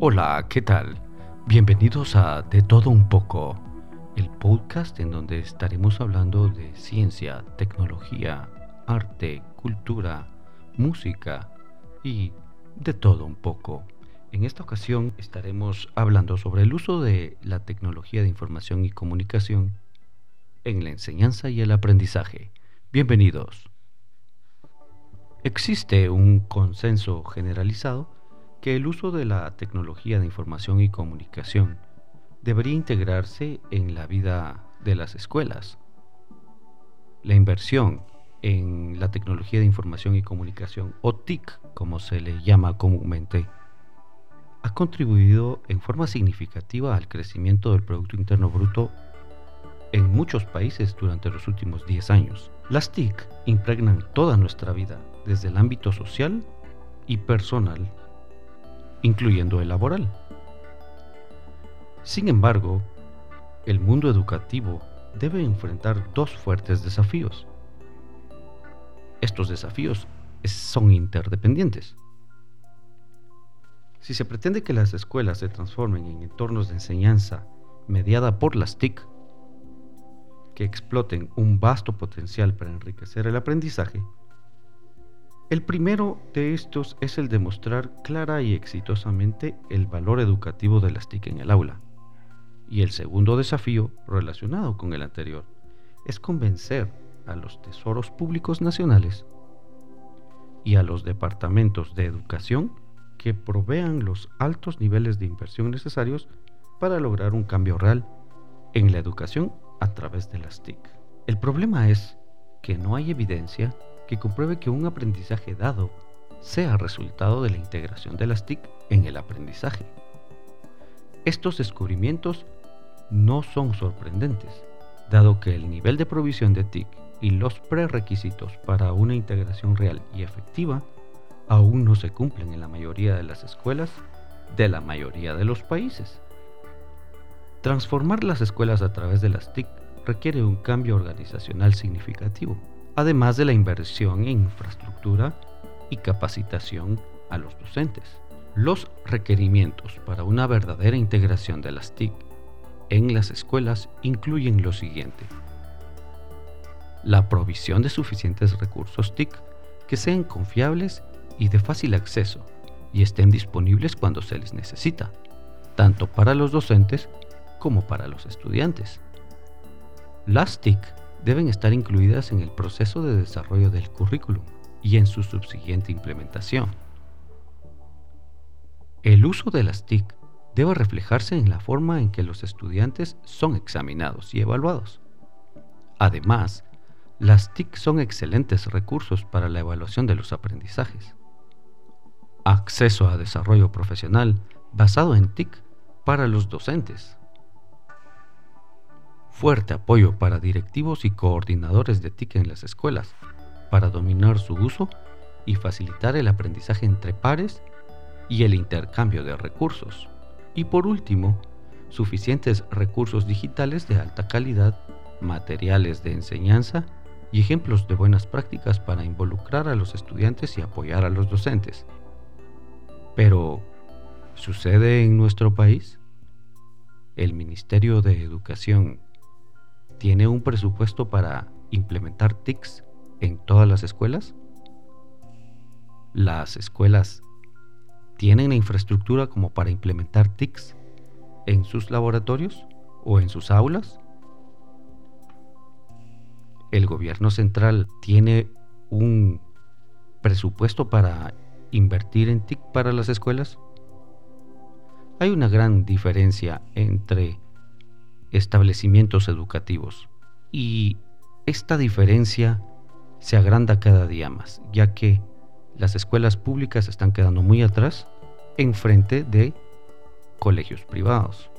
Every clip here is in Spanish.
Hola, ¿qué tal? Bienvenidos a De todo un poco, el podcast en donde estaremos hablando de ciencia, tecnología, arte, cultura, música y de todo un poco. En esta ocasión estaremos hablando sobre el uso de la tecnología de información y comunicación en la enseñanza y el aprendizaje. Bienvenidos. Existe un consenso generalizado que el uso de la tecnología de información y comunicación debería integrarse en la vida de las escuelas. La inversión en la tecnología de información y comunicación, o TIC como se le llama comúnmente, ha contribuido en forma significativa al crecimiento del Producto Interno Bruto en muchos países durante los últimos 10 años. Las TIC impregnan toda nuestra vida, desde el ámbito social y personal, incluyendo el laboral. Sin embargo, el mundo educativo debe enfrentar dos fuertes desafíos. Estos desafíos son interdependientes. Si se pretende que las escuelas se transformen en entornos de enseñanza mediada por las TIC, que exploten un vasto potencial para enriquecer el aprendizaje, el primero de estos es el de mostrar clara y exitosamente el valor educativo de las TIC en el aula. Y el segundo desafío, relacionado con el anterior, es convencer a los tesoros públicos nacionales y a los departamentos de educación que provean los altos niveles de inversión necesarios para lograr un cambio real en la educación a través de las TIC. El problema es que no hay evidencia que compruebe que un aprendizaje dado sea resultado de la integración de las TIC en el aprendizaje. Estos descubrimientos no son sorprendentes, dado que el nivel de provisión de TIC y los prerequisitos para una integración real y efectiva aún no se cumplen en la mayoría de las escuelas de la mayoría de los países. Transformar las escuelas a través de las requiere un cambio organizacional significativo, además de la inversión en infraestructura y capacitación a los docentes. Los requerimientos para una verdadera integración de las TIC en las escuelas incluyen lo siguiente. La provisión de suficientes recursos TIC que sean confiables y de fácil acceso y estén disponibles cuando se les necesita, tanto para los docentes como para los estudiantes. Las TIC deben estar incluidas en el proceso de desarrollo del currículum y en su subsiguiente implementación. El uso de las TIC debe reflejarse en la forma en que los estudiantes son examinados y evaluados. Además, las TIC son excelentes recursos para la evaluación de los aprendizajes acceso a desarrollo profesional basado en TIC para los docentes. Fuerte apoyo para directivos y coordinadores de TIC en las escuelas para dominar su uso y facilitar el aprendizaje entre pares y el intercambio de recursos. Y por último, suficientes recursos digitales de alta calidad, materiales de enseñanza y ejemplos de buenas prácticas para involucrar a los estudiantes y apoyar a los docentes. Pero, ¿sucede en nuestro país? ¿El Ministerio de Educación tiene un presupuesto para implementar TICs en todas las escuelas? ¿Las escuelas tienen la infraestructura como para implementar TICs en sus laboratorios o en sus aulas? ¿El gobierno central tiene un presupuesto para invertir en TIC para las escuelas? Hay una gran diferencia entre establecimientos educativos y esta diferencia se agranda cada día más, ya que las escuelas públicas están quedando muy atrás en frente de colegios privados.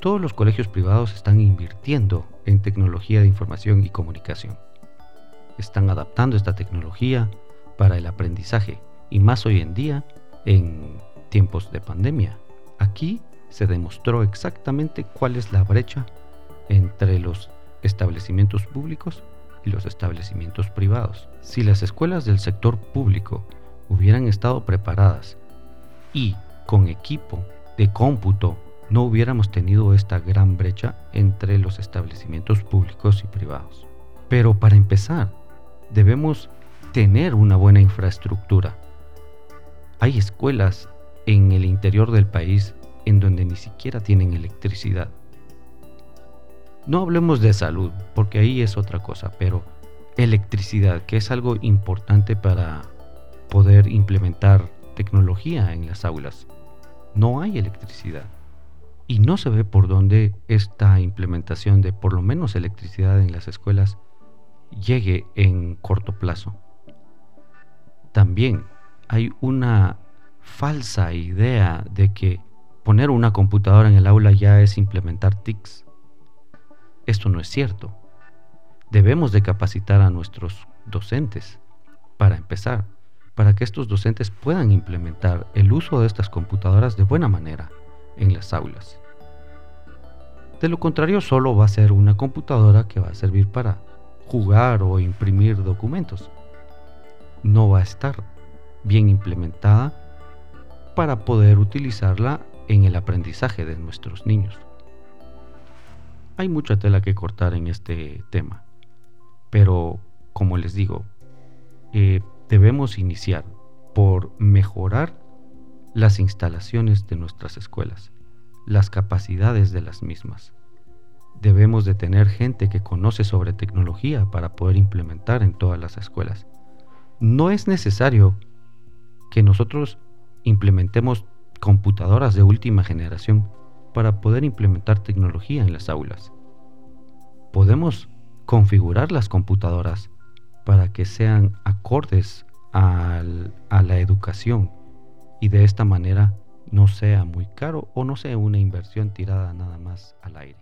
Todos los colegios privados están invirtiendo en tecnología de información y comunicación. Están adaptando esta tecnología para el aprendizaje y más hoy en día en tiempos de pandemia. Aquí se demostró exactamente cuál es la brecha entre los establecimientos públicos y los establecimientos privados. Si las escuelas del sector público hubieran estado preparadas y con equipo de cómputo no hubiéramos tenido esta gran brecha entre los establecimientos públicos y privados. Pero para empezar, debemos tener una buena infraestructura. Hay escuelas en el interior del país en donde ni siquiera tienen electricidad. No hablemos de salud, porque ahí es otra cosa, pero electricidad, que es algo importante para poder implementar tecnología en las aulas. No hay electricidad. Y no se ve por dónde esta implementación de por lo menos electricidad en las escuelas llegue en corto plazo. También hay una falsa idea de que poner una computadora en el aula ya es implementar TICs. Esto no es cierto. Debemos de capacitar a nuestros docentes, para empezar, para que estos docentes puedan implementar el uso de estas computadoras de buena manera en las aulas. De lo contrario, solo va a ser una computadora que va a servir para jugar o imprimir documentos. No va a estar bien implementada para poder utilizarla en el aprendizaje de nuestros niños. Hay mucha tela que cortar en este tema, pero como les digo, eh, debemos iniciar por mejorar las instalaciones de nuestras escuelas, las capacidades de las mismas. Debemos de tener gente que conoce sobre tecnología para poder implementar en todas las escuelas. No es necesario que nosotros implementemos computadoras de última generación para poder implementar tecnología en las aulas. Podemos configurar las computadoras para que sean acordes a la educación y de esta manera no sea muy caro o no sea una inversión tirada nada más al aire.